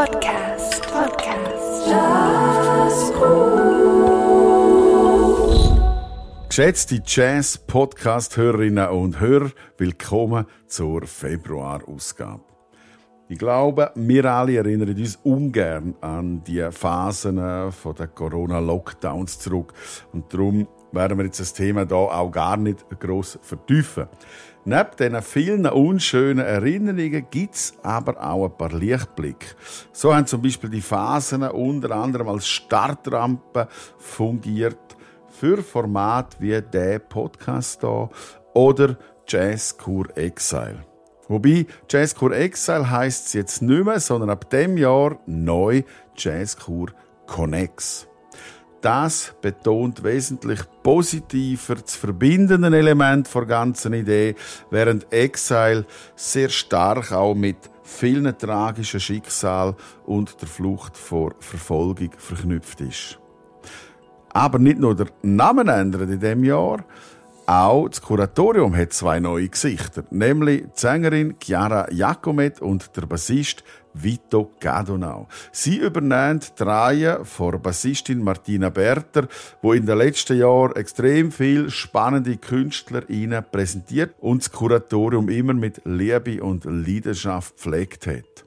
Podcast. Podcast. Geschätzte Jazz-Podcast-Hörerinnen und Hörer, willkommen zur Februar-Ausgabe. Ich glaube, wir alle erinnern uns ungern an die Phasen der Corona-Lockdowns zurück. Und darum werden wir jetzt das Thema da auch gar nicht groß vertiefen. Neben diesen vielen unschönen Erinnerungen gibt es aber auch ein paar Lichtblicke. So haben zum Beispiel die Phasen unter anderem als Startrampe fungiert für Formate wie der Podcast hier oder Jazzkur Exile. Wobei Jazzkur Exile heisst es jetzt nicht mehr, sondern ab dem Jahr neu Jazzkur Connex. Das betont wesentlich positiver das verbindende Element der ganzen Idee, während Exile sehr stark auch mit vielen tragischen Schicksal und der Flucht vor Verfolgung verknüpft ist. Aber nicht nur der Namen ändert in dem Jahr, auch das Kuratorium hat zwei neue Gesichter, nämlich die Sängerin Chiara Jacomet und der Bassist Vito Gadonau. Sie übernehmen die Reihe von Bassistin Martina Berter, wo in den letzten Jahren extrem viel spannende Künstler ihnen präsentiert und das Kuratorium immer mit Liebe und Leidenschaft pflegt hat.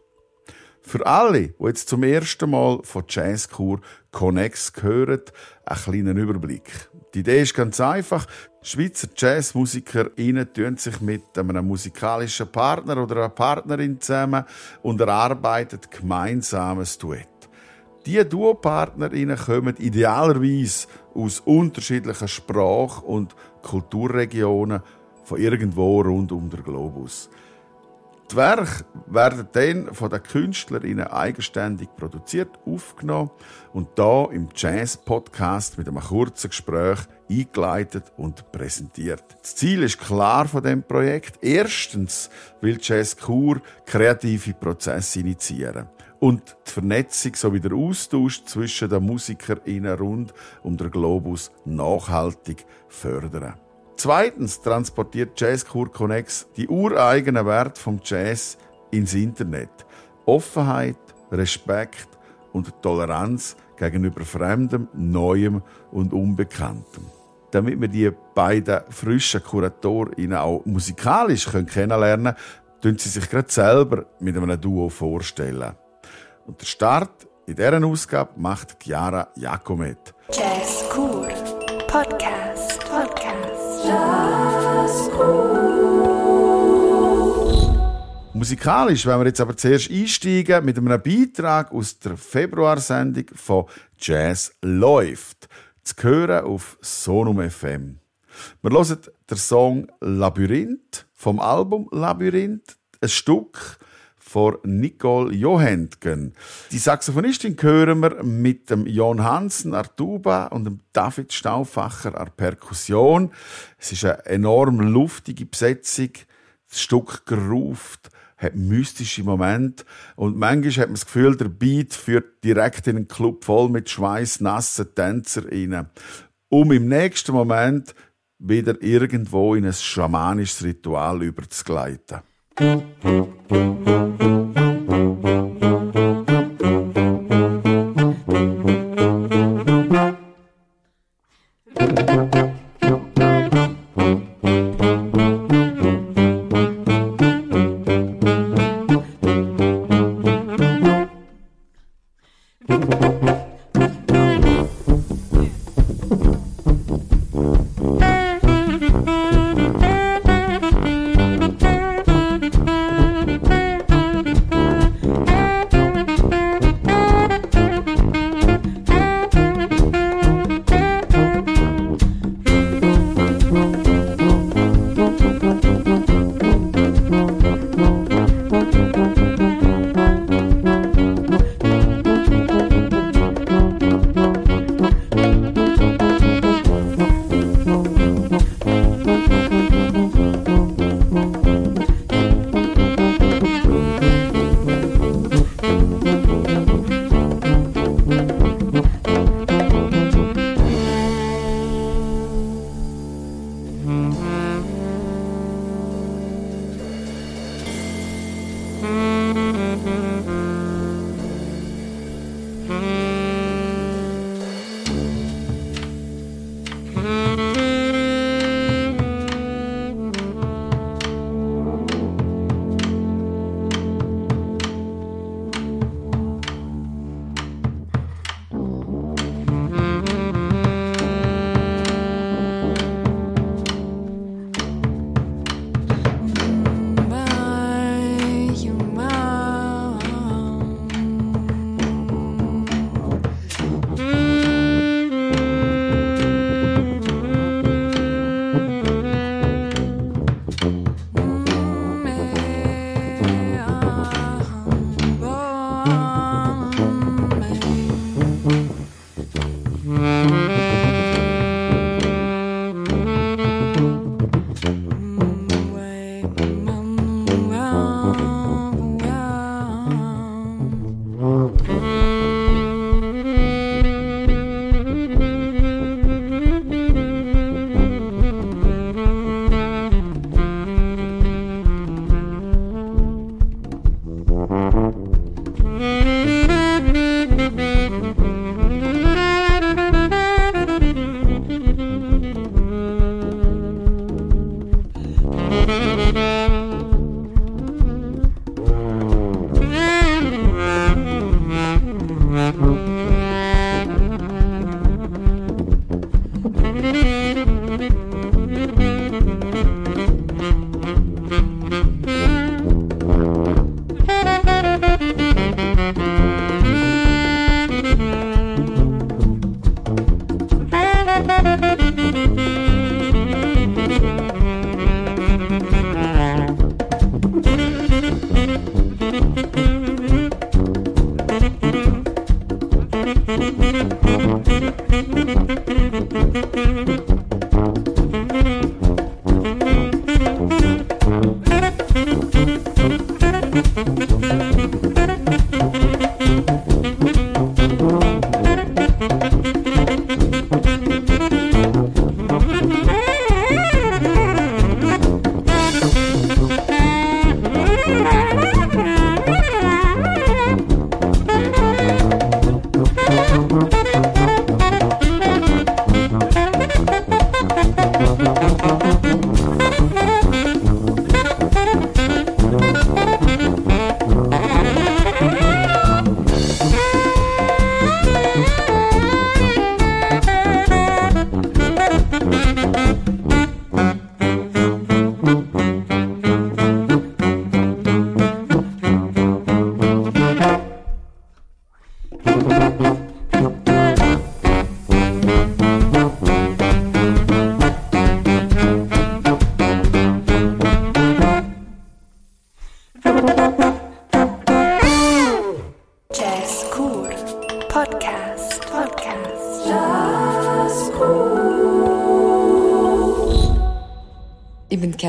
Für alle, die jetzt zum ersten Mal von Jazzkur Connex hören, ein kleiner Überblick. Die Idee ist ganz einfach. Schweizer Jazzmusiker tun sich mit einem musikalischen Partner oder einer Partnerin zusammen und erarbeiten gemeinsames Duett. Diese Duopartnerinnen kommen idealerweise aus unterschiedlichen Sprach- und Kulturregionen von irgendwo rund um den Globus. Die Werke werden dann von den Künstlerinnen eigenständig produziert, aufgenommen und da im Jazz-Podcast mit einem kurzen Gespräch eingeleitet und präsentiert. Das Ziel ist klar von dem Projekt. Erstens will Jazz Kur kreative Prozesse initiieren und die Vernetzung sowie der Austausch zwischen den MusikerInnen rund um den Globus nachhaltig fördern. Zweitens transportiert Jazzkur Connex die ureigenen Werte vom Jazz ins Internet. Offenheit, Respekt und Toleranz gegenüber Fremdem, Neuem und Unbekanntem. Damit wir die beiden frischen KuratorInnen auch musikalisch kennenlernen können, sie sich gerade selber mit einem Duo vorstellen. Und der Start in dieser Ausgabe macht Chiara Jacomet. Jazz Cool Podcast. Musikalisch wenn wir jetzt aber zuerst einsteigen mit einem Beitrag aus der Februarsendung von Jazz läuft. Zu hören auf Sonum FM. Wir hören den Song Labyrinth vom Album Labyrinth, ein Stück von Nicole Johentgen. Die Saxophonistin hören wir mit dem Jon Hansen an Tuba und dem David Stauffacher an Perkussion. Es ist eine enorm luftige Besetzung. Das Stück geruft, hat mystische Momente und manchmal hat man das Gefühl, der Beat führt direkt in einen Club voll mit schweißnassen Tänzer rein, um im nächsten Moment wieder irgendwo in ein schamanisches Ritual überzugleiten. Jazz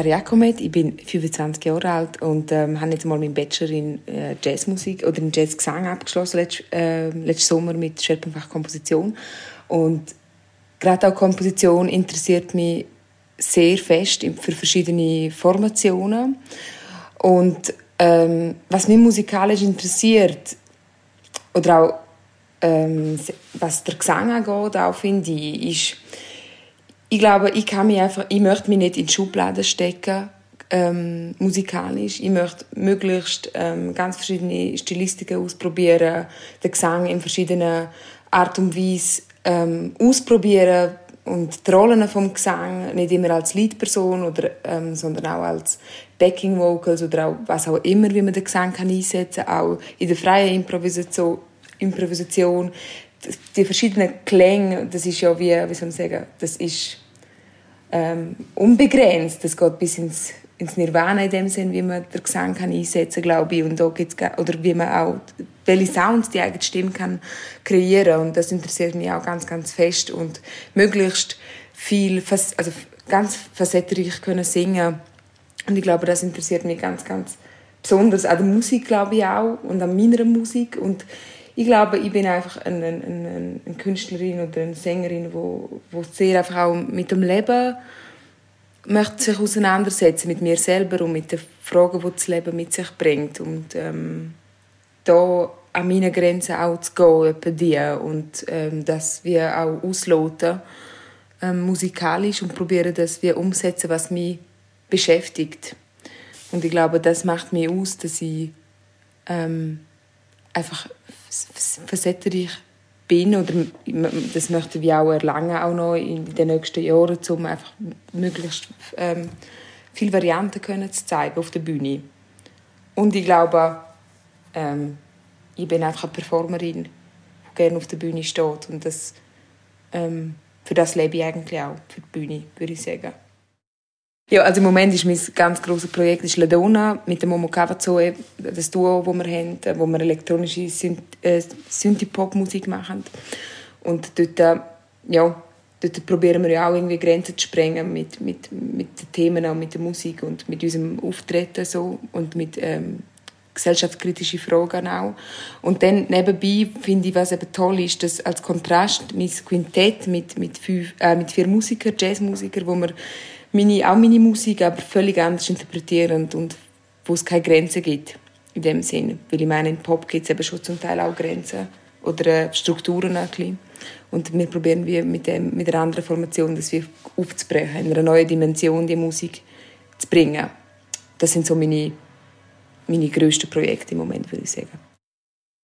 Kerry Jakomet, ich bin 25 Jahre alt und ähm, habe jetzt mal meinen Bachelor in äh, Jazzmusik oder in Jazzgesang abgeschlossen, letzt, äh, letzten Sommer mit Schwerpunktfach Komposition. Und gerade auch Komposition interessiert mich sehr fest für verschiedene Formationen. Und ähm, was mich musikalisch interessiert, oder auch ähm, was der Gesang angeht, auch finde ich, ist, ich glaube, ich kann mich einfach, ich möchte mich nicht in Schubladen stecken, ähm, musikalisch. Ich möchte möglichst ähm, ganz verschiedene Stilistiken ausprobieren, den Gesang in verschiedenen Art und Weise ähm, ausprobieren und die Rollen vom Gesang nicht immer als Leadperson oder ähm, sondern auch als Backing Vocals oder auch was auch immer, wie man den Gesang kann einsetzen, auch in der freien Improvisation, Improvisation die verschiedenen Klänge, das ist ja wie, wie soll man sagen, das ist ähm, unbegrenzt. Das geht bis ins, ins Nirvana in dem Sinn, wie man den Gesang kann einsetzen glaube ich. Und da gibt's, oder wie man auch, welche Sounds die eigene Stimme kann kreieren. Und das interessiert mich auch ganz, ganz fest. Und möglichst viel, also ganz facettenreich können singen. Und ich glaube, das interessiert mich ganz, ganz besonders an der Musik, glaube ich auch. Und an meiner Musik. Und ich glaube, ich bin einfach eine, eine, eine Künstlerin oder eine Sängerin, wo, wo sehr einfach auch mit dem Leben möchte sich auseinandersetzen mit mir selber und mit den Fragen, die das Leben mit sich bringt und ähm, da an meine Grenzen auch zu gehen, die und ähm, das wir auch ausloten ähm, musikalisch und probieren, dass wir umsetzen, was mich beschäftigt. Und ich glaube, das macht mich aus, dass ich ähm, einfach facettenreich bin oder das möchten wir auch erlangen, auch noch in den nächsten Jahren, um einfach möglichst ähm, viele Varianten können zu zeigen auf der Bühne. Und ich glaube, ähm, ich bin einfach eine Performerin, die gerne auf der Bühne steht und das, ähm, für das lebe ich eigentlich auch, für die Bühne, würde ich sagen. Ja, also im Moment ist mein ganz grosses Projekt ist Ladona mit dem Momo Cavazoe, das Duo, das wir haben, wo wir elektronische äh, Synthie-Pop-Musik machen. Und dort, äh, ja, dort probieren wir ja auch irgendwie Grenzen zu sprengen mit, mit, mit den Themen, auch mit der Musik und mit unserem Auftreten so und mit ähm, gesellschaftskritischen Fragen auch. Und dann nebenbei finde ich, was eben toll ist, dass als Kontrast mein Quintett mit, mit, fünf, äh, mit vier Musikern, Jazzmusikern, wo wir meine, auch meine Musik aber völlig anders interpretieren und wo es keine Grenzen gibt in dem Sinn. Weil ich meine, in Pop gibt es eben schon zum Teil auch Grenzen oder äh, Strukturen ein. Und wir probieren wir mit, dem, mit einer anderen Formation das wir aufzubrechen, in einer neuen Dimension die Musik zu bringen. Das sind so meine, meine grössten Projekte im Moment, würde ich sagen.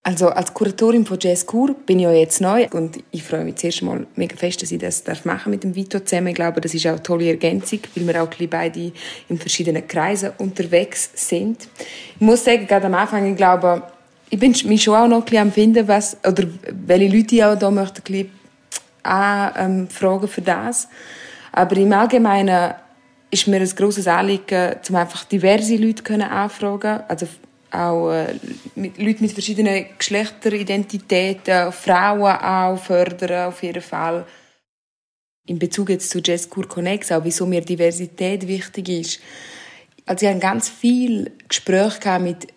Also als Kuratorin von Jazz Kur bin ich ja jetzt neu und ich freue mich zuerst mal mega fest, dass ich das darf machen mit dem Vito zusammen. Ich glaube, das ist auch eine tolle Ergänzung, weil wir auch beide in verschiedenen Kreisen unterwegs sind. Ich muss sagen, gerade am Anfang, ich glaube, ich bin mich schon auch noch ein am finden, was, oder welche Leute ich auch da möchte, ein bisschen anfragen ähm, für das. Aber im Allgemeinen ist mir ein grosses Anliegen, um einfach diverse Leute können anfragen, also auch äh, mit Leute mit verschiedenen Geschlechteridentitäten, Frauen auch fördern auf jeden Fall. In Bezug jetzt zu Jazz Kur Connect, auch wieso mir Diversität wichtig ist. Also ich hatte ganz viel Gespräche mit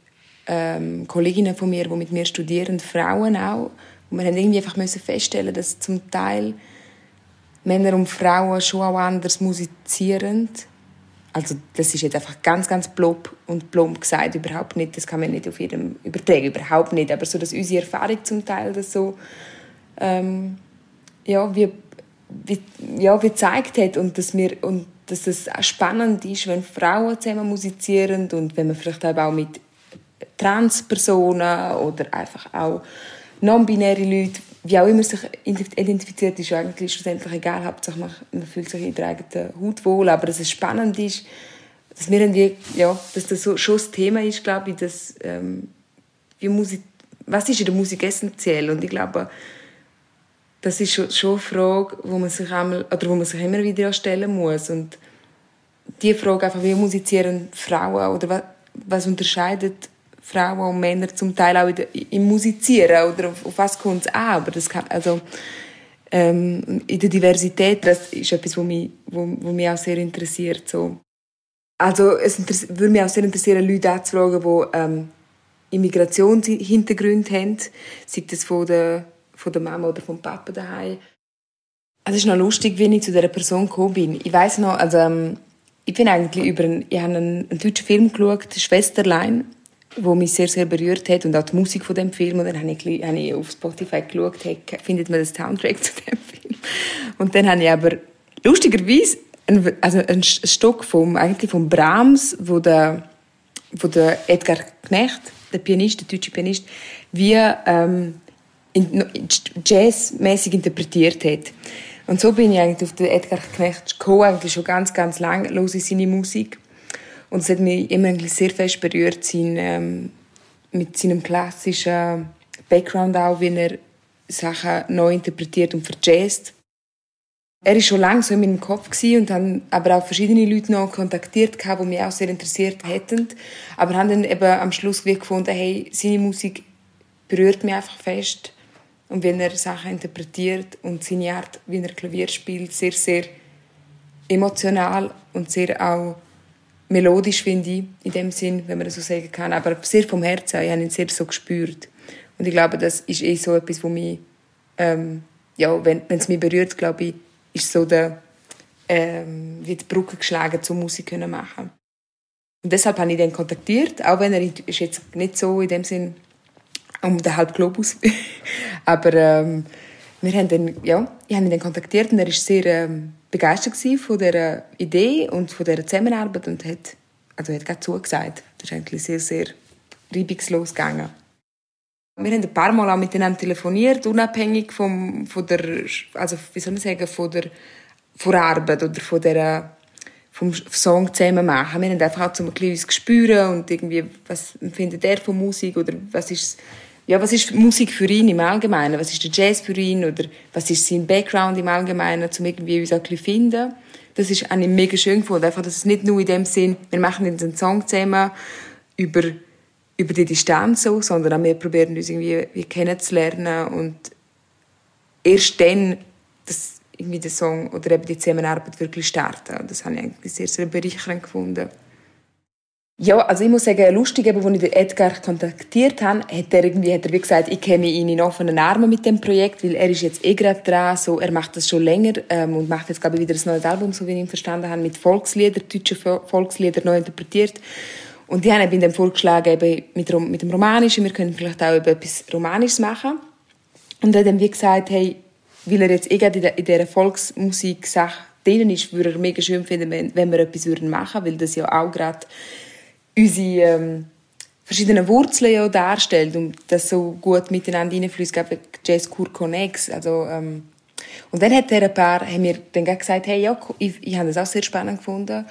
ähm, Kolleginnen von mir, die mit mir studieren, Frauen auch. Und wir haben irgendwie einfach müssen feststellen, dass zum Teil Männer und Frauen schon auch anders musizieren also das ist jetzt einfach ganz, ganz plump und plump gesagt, überhaupt nicht, das kann man nicht auf jedem übertragen, überhaupt nicht, aber so, dass unsere Erfahrung zum Teil das so, ähm, ja, wie, wie, ja, wie gezeigt hat und dass wir, und dass es spannend ist, wenn Frauen zusammen musizieren und wenn man vielleicht auch mit Transpersonen oder einfach auch non-binäre Leute wie auch immer sich identifiziert, ist eigentlich schlussendlich egal. Hauptsache man, fühlt sich in der eigenen Haut wohl. Aber dass es spannend ist, dass wir irgendwie, ja, dass das so, schon das Thema ist, glaube ich, dass, ähm, wie Musik, was ist in der Musik essentiell? Und ich glaube, das ist schon, schon eine Frage, wo man sich einmal, oder wo man sich immer wieder stellen muss. Und die Frage einfach, wie musizieren Frauen oder was, was unterscheidet Frauen und Männer zum Teil auch im Musizieren oder auf, auf was kommt es an. Aber das kann, also, ähm, in der Diversität, das ist etwas, was mich, wo, wo mich auch sehr interessiert. So. Also es würde mich auch sehr interessieren, Leute anzufragen, die ähm, Immigrationshintergrund haben, sei das von der, von der Mama oder vom Papa daheim. Also es ist noch lustig, wie ich zu dieser Person gekommen bin. Ich weiß noch, also ähm, ich bin eigentlich über einen, ich habe einen, einen deutschen Film geschaut, Schwesterlein wo mich sehr, sehr berührt hat und auch die Musik von dem Film. Und dann habe ich, habe ich auf Spotify geschaut, hey, findet man das Soundtrack zu dem Film? Und dann habe ich aber lustigerweise ein, also ein Stück vom, eigentlich vom Brahms, wo der, wo der Edgar Knecht, der Pianist, der deutsche Pianist, wie ähm, in, jazzmäßig interpretiert hat. Und so bin ich eigentlich auf den Edgar Knecht gekommen, eigentlich schon ganz, ganz lange, höre ich seine Musik. Und es hat mich immer sehr fest berührt, sein, ähm, mit seinem klassischen Background auch, wie er Sachen neu interpretiert und verjazzt. Er war schon lange so in meinem Kopf und dann aber auch verschiedene Leute noch kontaktiert, die mich auch sehr interessiert hätten. Aber haben dann eben am Schluss gefunden, hey, seine Musik berührt mich einfach fest. Und wenn er Sachen interpretiert und seine Art, wie er Klavier spielt, sehr, sehr emotional und sehr auch melodisch, finde ich, in dem Sinn, wenn man das so sagen kann, aber sehr vom Herzen. Ich habe ihn sehr so gespürt. Und ich glaube, das ist eh so etwas, wo mich, ähm, ja, wenn, es mich berührt, glaube ich, ist so der, ähm, wie die Brücke geschlagen, zur Musik können machen. Und deshalb habe ich ihn kontaktiert, auch wenn er ist jetzt nicht so in dem Sinn um den halben Globus, aber ähm, wir haben dann, ja, ich habe ihn dann kontaktiert und er ist sehr ähm, begeistert von dieser Idee und von dieser Zusammenarbeit und hat, also hat gerade zugesagt. Das ist eigentlich sehr, sehr reibungslos gegangen. Wir haben ein paar Mal auch miteinander telefoniert, unabhängig vom, von der, also wie soll ich sagen, von der, von Arbeit oder von der, vom Song zusammen machen. Wir haben einfach auch so ein bisschen Gespür und irgendwie, was findet er von Musik oder was ist ja, was ist Musik für ihn im Allgemeinen? Was ist der Jazz für ihn? Oder was ist sein Background im Allgemeinen, um irgendwie uns auch ein finden? Das ist eigentlich mega schön gefunden. Einfach, dass es nicht nur in dem Sinn, wir machen jetzt einen Song zusammen über, über die Distanz so, sondern auch wir probieren uns irgendwie wie kennenzulernen und erst dann, dass irgendwie der Song oder eben die Zusammenarbeit wirklich starten. Das habe ich eigentlich sehr, sehr bereichernd gefunden. Ja, also ich muss sagen, lustig, als ich den Edgar kontaktiert habe, hat er irgendwie, hat er wie gesagt, ich käme ihn in offenen Armen mit dem Projekt, weil er ist jetzt eh gerade dran, so, er macht das schon länger ähm, und macht jetzt, glaube ich, wieder ein neues Album, so wie ich ihn verstanden habe, mit Volkslieder, deutsche Volkslieder neu interpretiert. Und die haben dann vorgeschlagen, eben mit, mit dem Romanischen, wir können vielleicht auch etwas Romanisches machen. Und er hat dann wie gesagt, hey, weil er jetzt eh gerade in dieser Volksmusik-Sache drin ist, würde er mega schön finden, wenn, wenn wir etwas machen würden, weil das ja auch gerade unsere ähm, verschiedenen Wurzeln ja darstellt und das so gut miteinander hineinfließt, glaube Jazz Kur Connex, also ähm, und dann hat er ein paar, haben wir dann gesagt, hey, ja, ich, ich habe das auch sehr spannend gefunden.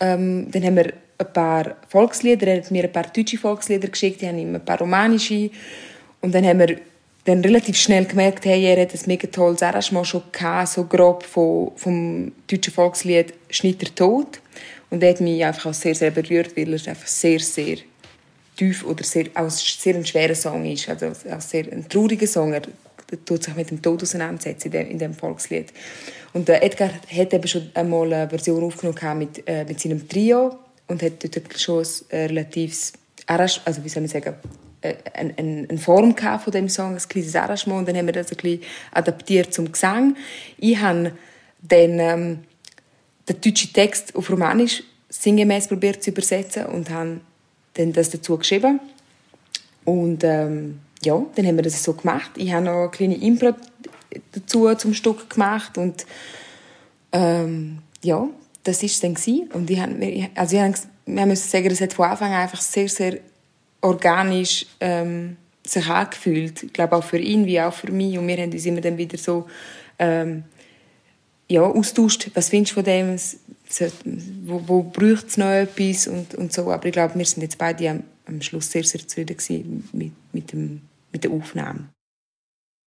Ähm, dann haben wir ein paar Volkslieder, er hat mir ein paar deutsche Volkslieder geschickt, ich habe ihm ein paar romanische und dann haben wir dann relativ schnell gemerkt, hey, er hat ein mega tolles Arrangement schon gehabt, so grob vom, vom deutschen Volkslied «Schnitter tot». Und er hat mich einfach auch sehr, sehr berührt, weil er einfach sehr, sehr tief oder sehr, auch sehr ein schwerer Song ist, also auch sehr ein trauriger Song. Er tut sich mit dem Tod auseinandersetzen in dem, in dem Volkslied. Und äh, Edgar hat eben schon einmal eine Version aufgenommen mit, äh, mit seinem Trio und hat dort schon ein äh, relatives also wie soll man sagen, äh, eine, eine Form von dem Song, ein kleines Arrangement, und dann haben wir das ein bisschen adaptiert zum Gesang. Ich habe dann ähm, den deutschen Text auf Romanisch sinngemäß probiert zu übersetzen und habe dann das dazu geschrieben. Und ähm, ja, dann haben wir das so gemacht. Ich habe noch eine kleine Impro dazu zum Stück gemacht und ähm, ja, das war es dann gewesen. Und ich habe, also ich habe, wir müssen sagen, das hat von Anfang an einfach sehr, sehr organisch ähm, sich angefühlt. Ich glaube auch für ihn wie auch für mich. Und wir haben uns immer dann wieder so ähm, ja, austauscht. Was findest du von dem? Wo, wo braucht es noch etwas? Und, und so. Aber ich glaube, wir sind jetzt beide am, am Schluss sehr, sehr zufrieden mit, mit, dem, mit der Aufnahme.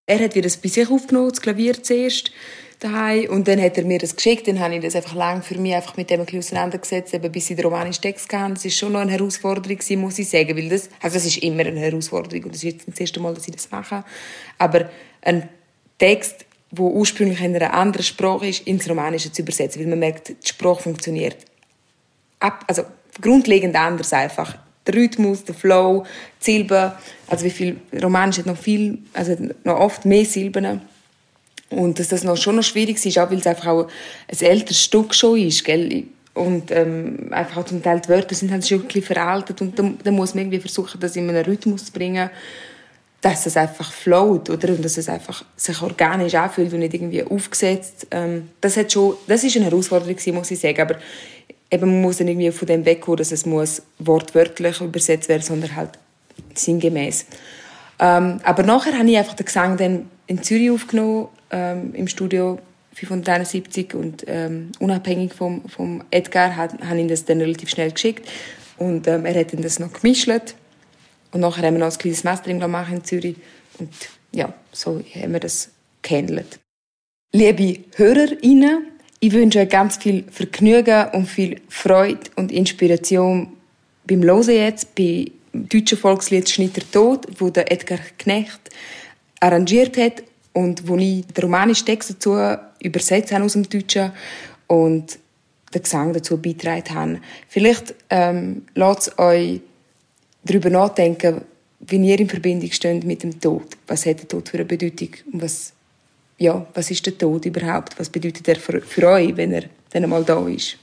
Er hat wieder das bei sich aufgenommen, das Klavier zuerst daheim und dann hat er mir das geschickt, dann habe ich das einfach lang für mich einfach mit dem ein auseinandergesetzt, eben bis ich den romanischen Text kam. Das ist schon noch eine Herausforderung gewesen, muss ich sagen, weil das, also das ist immer eine Herausforderung und das ist jetzt das erste Mal, dass ich das mache. Aber ein Text, der ursprünglich in einer anderen Sprache ist, ins Romanische zu übersetzen, weil man merkt, die Sprache funktioniert ab, also grundlegend anders einfach der Rhythmus, der Flow, die Silben. Also wie viel Romanisch hat noch viel, also noch oft mehr Silben. Und dass das noch schon noch schwierig ist, auch weil es einfach auch ein älteres Stück schon ist, gell? Und ähm, einfach auch zum Teil die Wörter sind halt schon ein bisschen veraltet und dann muss man irgendwie versuchen, das in einen Rhythmus zu bringen, dass es einfach float, oder? Und dass es einfach sich organisch anfühlt und nicht irgendwie aufgesetzt. Ähm, das hat schon, das ist eine Herausforderung muss ich sagen, aber eben man muss dann irgendwie von dem wegkommen, dass es muss wortwörtlich übersetzt werden, sondern halt sinngemäß. Ähm, aber nachher habe ich einfach den Gesang dann in Zürich aufgenommen, ähm, im Studio 571 und ähm, unabhängig vom, vom Edgar habe ich das dann relativ schnell geschickt und ähm, er hat dann das noch gemischt und nachher haben wir noch ein kleines Mastering gemacht in Zürich und ja, so haben wir das gehandelt. Liebe HörerInnen, ich wünsche euch ganz viel Vergnügen und viel Freude und Inspiration beim Losen jetzt bei deutschen Volkslied Schnitter Tod, wo der Edgar Knecht arrangiert hat und wo ich den romanischen Text dazu übersetzt habe aus dem Deutschen und den Gesang dazu beigetragen habe. Vielleicht ähm, lasst euch darüber nachdenken, wie ihr in Verbindung steht mit dem Tod. Was hat der Tod für eine Bedeutung was ja, was ist der Tod überhaupt? Was bedeutet er für, für euch, wenn er dann einmal da ist?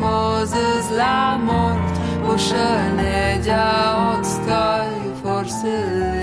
Moses, la mort, ușă legea oțcai forțele.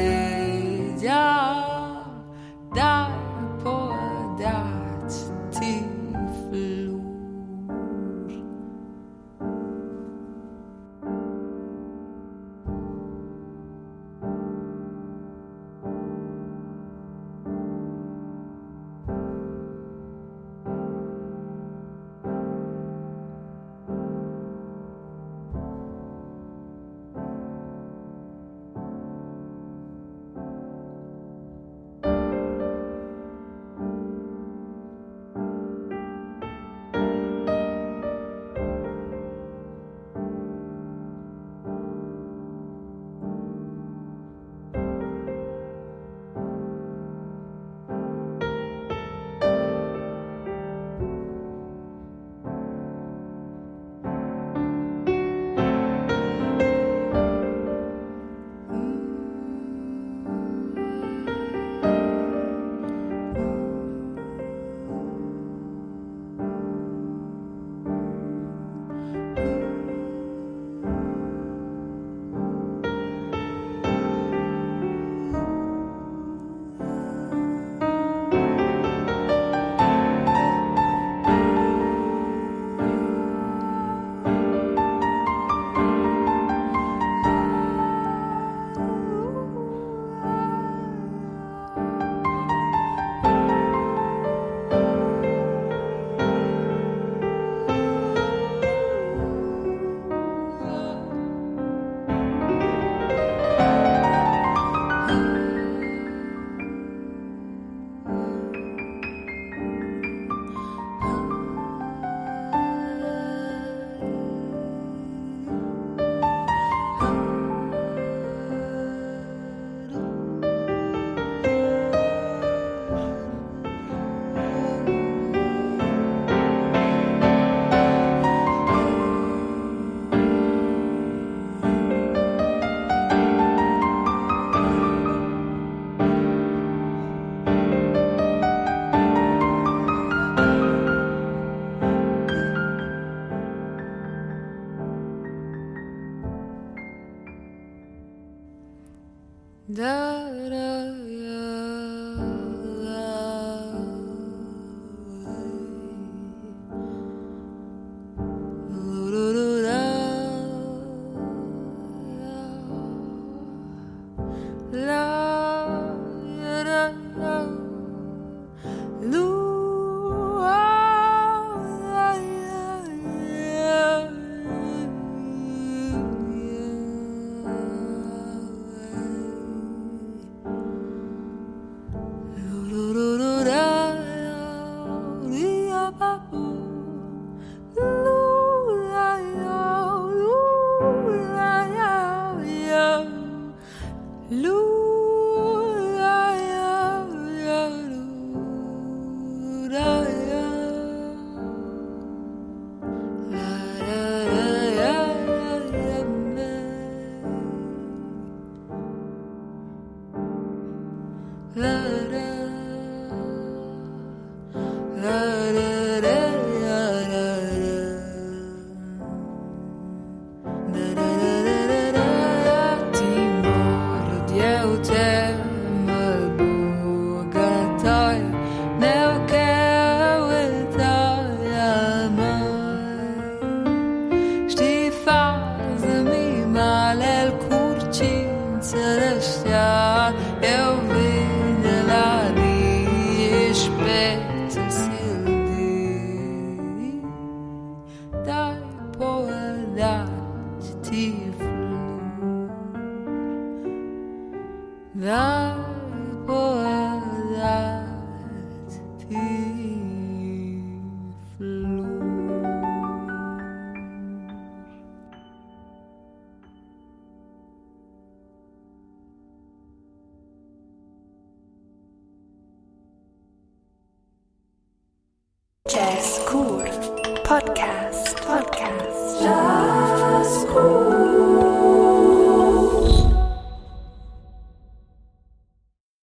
Jazz Cool Podcast.